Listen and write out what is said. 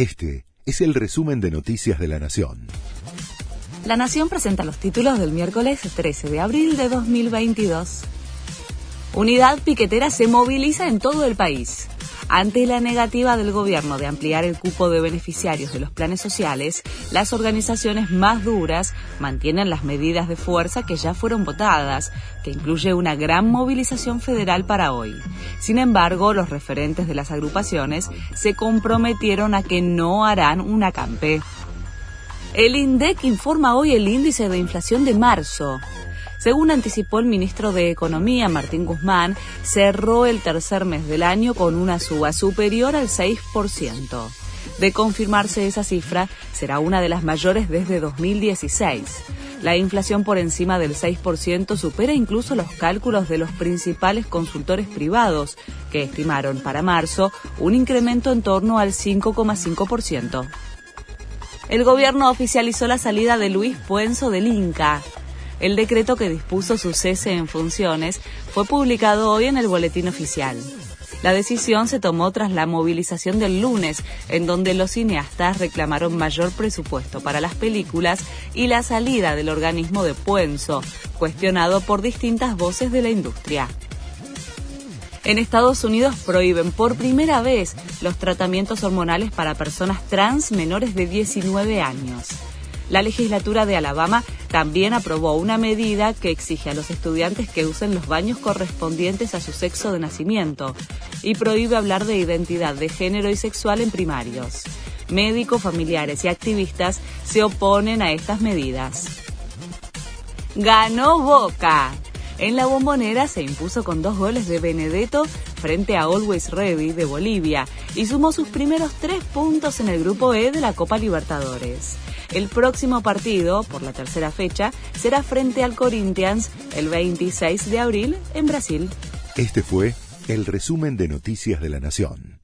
Este es el resumen de Noticias de la Nación. La Nación presenta los títulos del miércoles 13 de abril de 2022. Unidad piquetera se moviliza en todo el país. Ante la negativa del gobierno de ampliar el cupo de beneficiarios de los planes sociales, las organizaciones más duras mantienen las medidas de fuerza que ya fueron votadas, que incluye una gran movilización federal para hoy. Sin embargo, los referentes de las agrupaciones se comprometieron a que no harán una acampe. El INDEC informa hoy el índice de inflación de marzo. Según anticipó el ministro de Economía, Martín Guzmán, cerró el tercer mes del año con una suba superior al 6%. De confirmarse esa cifra, será una de las mayores desde 2016. La inflación por encima del 6% supera incluso los cálculos de los principales consultores privados, que estimaron para marzo un incremento en torno al 5,5%. El gobierno oficializó la salida de Luis Puenzo del Inca. El decreto que dispuso su cese en funciones fue publicado hoy en el Boletín Oficial. La decisión se tomó tras la movilización del lunes, en donde los cineastas reclamaron mayor presupuesto para las películas y la salida del organismo de Puenzo, cuestionado por distintas voces de la industria. En Estados Unidos prohíben por primera vez los tratamientos hormonales para personas trans menores de 19 años. La legislatura de Alabama también aprobó una medida que exige a los estudiantes que usen los baños correspondientes a su sexo de nacimiento y prohíbe hablar de identidad de género y sexual en primarios. Médicos, familiares y activistas se oponen a estas medidas. Ganó Boca. En la bombonera se impuso con dos goles de Benedetto frente a Always Ready de Bolivia y sumó sus primeros tres puntos en el grupo E de la Copa Libertadores. El próximo partido, por la tercera fecha, será frente al Corinthians el 26 de abril en Brasil. Este fue el resumen de Noticias de la Nación.